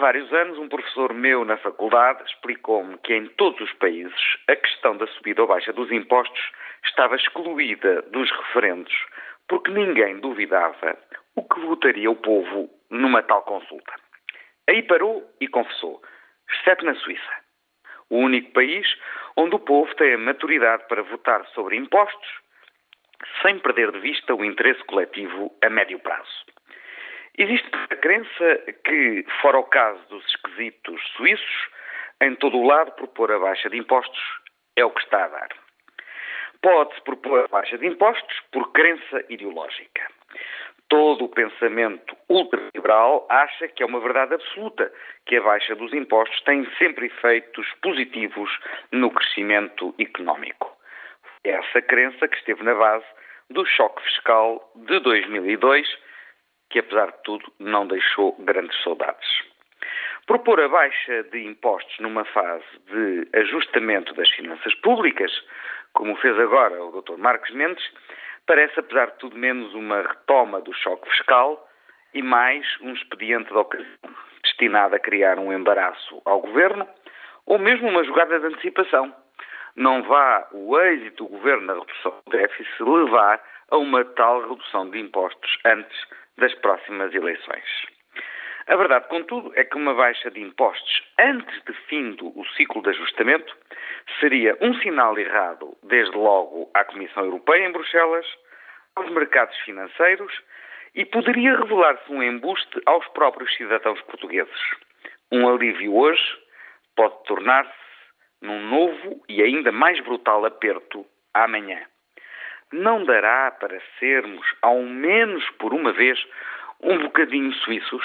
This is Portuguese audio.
Vários anos, um professor meu na faculdade explicou-me que em todos os países a questão da subida ou baixa dos impostos estava excluída dos referendos, porque ninguém duvidava o que votaria o povo numa tal consulta. Aí parou e confessou, exceto na Suíça, o único país onde o povo tem a maturidade para votar sobre impostos sem perder de vista o interesse coletivo a médio prazo. Existe a crença que, fora o caso dos esquisitos suíços, em todo o lado propor a baixa de impostos é o que está a dar. Pode-se propor a baixa de impostos por crença ideológica. Todo o pensamento ultraliberal acha que é uma verdade absoluta, que a baixa dos impostos tem sempre efeitos positivos no crescimento económico. É essa crença que esteve na base do choque fiscal de 2002 que, apesar de tudo, não deixou grandes saudades. Propor a baixa de impostos numa fase de ajustamento das finanças públicas, como fez agora o Dr. Marcos Mendes, parece, apesar de tudo, menos uma retoma do choque fiscal e mais um expediente de ocasião, destinado a criar um embaraço ao governo ou mesmo uma jogada de antecipação. Não vá o êxito do governo na redução do déficit levar a uma tal redução de impostos antes das próximas eleições. A verdade, contudo, é que uma baixa de impostos antes de fim do ciclo de ajustamento seria um sinal errado, desde logo à Comissão Europeia em Bruxelas, aos mercados financeiros e poderia revelar-se um embuste aos próprios cidadãos portugueses. Um alívio hoje pode tornar-se num novo e ainda mais brutal aperto amanhã não dará para sermos, ao menos por uma vez, um bocadinho suíços?